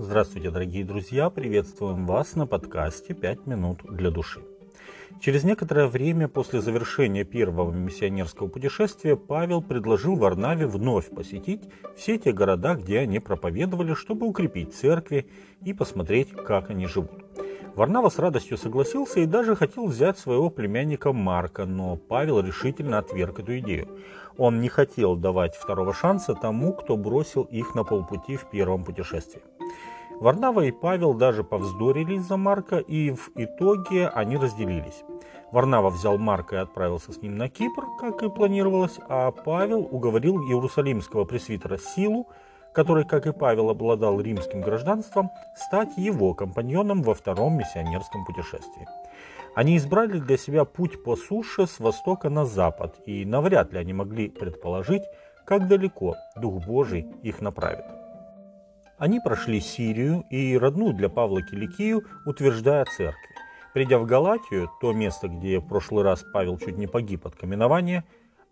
Здравствуйте, дорогие друзья! Приветствуем вас на подкасте «Пять минут для души». Через некоторое время после завершения первого миссионерского путешествия Павел предложил Варнаве вновь посетить все те города, где они проповедовали, чтобы укрепить церкви и посмотреть, как они живут. Варнава с радостью согласился и даже хотел взять своего племянника Марка, но Павел решительно отверг эту идею. Он не хотел давать второго шанса тому, кто бросил их на полпути в первом путешествии. Варнава и Павел даже повздорили из-за Марка, и в итоге они разделились. Варнава взял Марка и отправился с ним на Кипр, как и планировалось, а Павел уговорил иерусалимского пресвитера Силу который, как и Павел, обладал римским гражданством, стать его компаньоном во втором миссионерском путешествии. Они избрали для себя путь по суше с востока на запад, и навряд ли они могли предположить, как далеко Дух Божий их направит. Они прошли Сирию и родную для Павла Киликию, утверждая церкви. Придя в Галатию, то место, где в прошлый раз Павел чуть не погиб от каменования,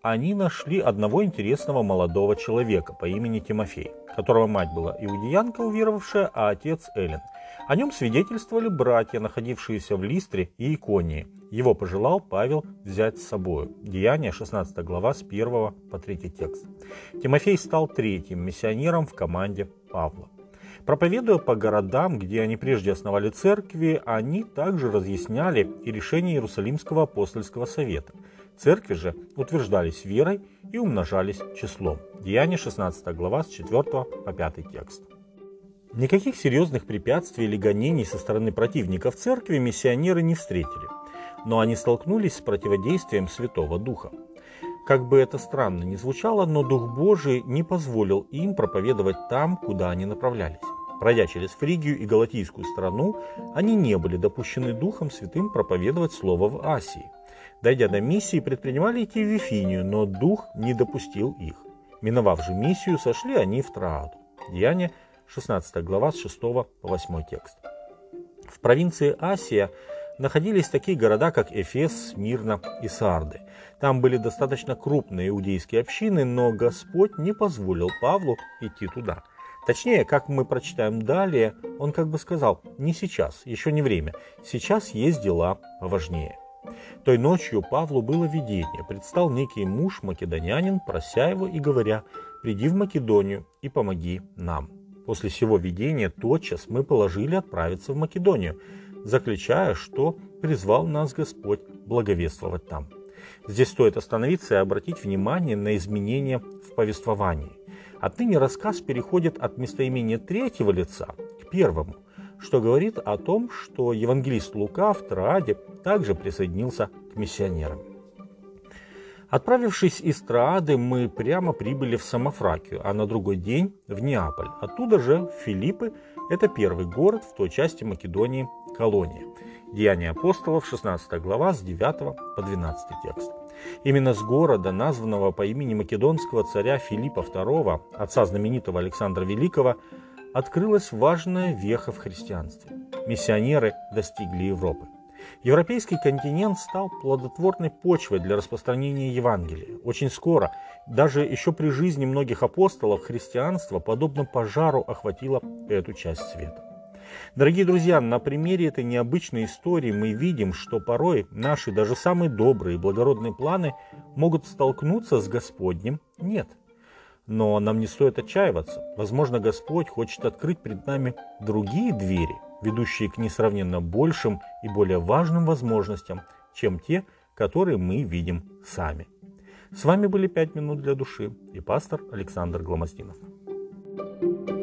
они нашли одного интересного молодого человека по имени Тимофей, которого мать была иудеянка, уверовавшая, а отец Эллен. О нем свидетельствовали братья, находившиеся в Листре и Иконии. Его пожелал Павел взять с собой. Деяние 16 глава с 1 по 3 текст. Тимофей стал третьим миссионером в команде Павла. Проповедуя по городам, где они прежде основали церкви, они также разъясняли и решения Иерусалимского апостольского совета – Церкви же утверждались верой и умножались числом. Деяние 16 глава с 4 по 5 текст. Никаких серьезных препятствий или гонений со стороны противников церкви миссионеры не встретили, но они столкнулись с противодействием Святого Духа. Как бы это странно ни звучало, но Дух Божий не позволил им проповедовать там, куда они направлялись. Пройдя через Фригию и Галатийскую страну, они не были допущены Духом Святым проповедовать Слово в Асии. Дойдя до миссии, предпринимали идти в Вифинию, но дух не допустил их. Миновав же миссию, сошли они в Трааду. Деяние 16 глава с 6 по 8 текст. В провинции Асия находились такие города, как Эфес, Смирна и Сарды. Там были достаточно крупные иудейские общины, но Господь не позволил Павлу идти туда. Точнее, как мы прочитаем далее, он как бы сказал, не сейчас, еще не время, сейчас есть дела поважнее. Той ночью Павлу было видение. Предстал некий муж, македонянин, прося его и говоря, «Приди в Македонию и помоги нам». После всего видения тотчас мы положили отправиться в Македонию, заключая, что призвал нас Господь благовествовать там. Здесь стоит остановиться и обратить внимание на изменения в повествовании. Отныне рассказ переходит от местоимения третьего лица к первому – что говорит о том, что евангелист Лука в Трааде также присоединился к миссионерам. Отправившись из Троады, мы прямо прибыли в Самофракию, а на другой день в Неаполь. Оттуда же в Филиппы, это первый город в той части Македонии, колония. Деяния апостолов, 16 глава, с 9 по 12 текст. Именно с города, названного по имени македонского царя Филиппа II, отца знаменитого Александра Великого, открылась важная веха в христианстве. Миссионеры достигли Европы. Европейский континент стал плодотворной почвой для распространения Евангелия. Очень скоро, даже еще при жизни многих апостолов, христианство, подобно пожару, охватило эту часть света. Дорогие друзья, на примере этой необычной истории мы видим, что порой наши даже самые добрые и благородные планы могут столкнуться с Господним «нет». Но нам не стоит отчаиваться. Возможно, Господь хочет открыть перед нами другие двери, ведущие к несравненно большим и более важным возможностям, чем те, которые мы видим сами. С вами были «Пять минут для души» и пастор Александр Гломоздинов. thank you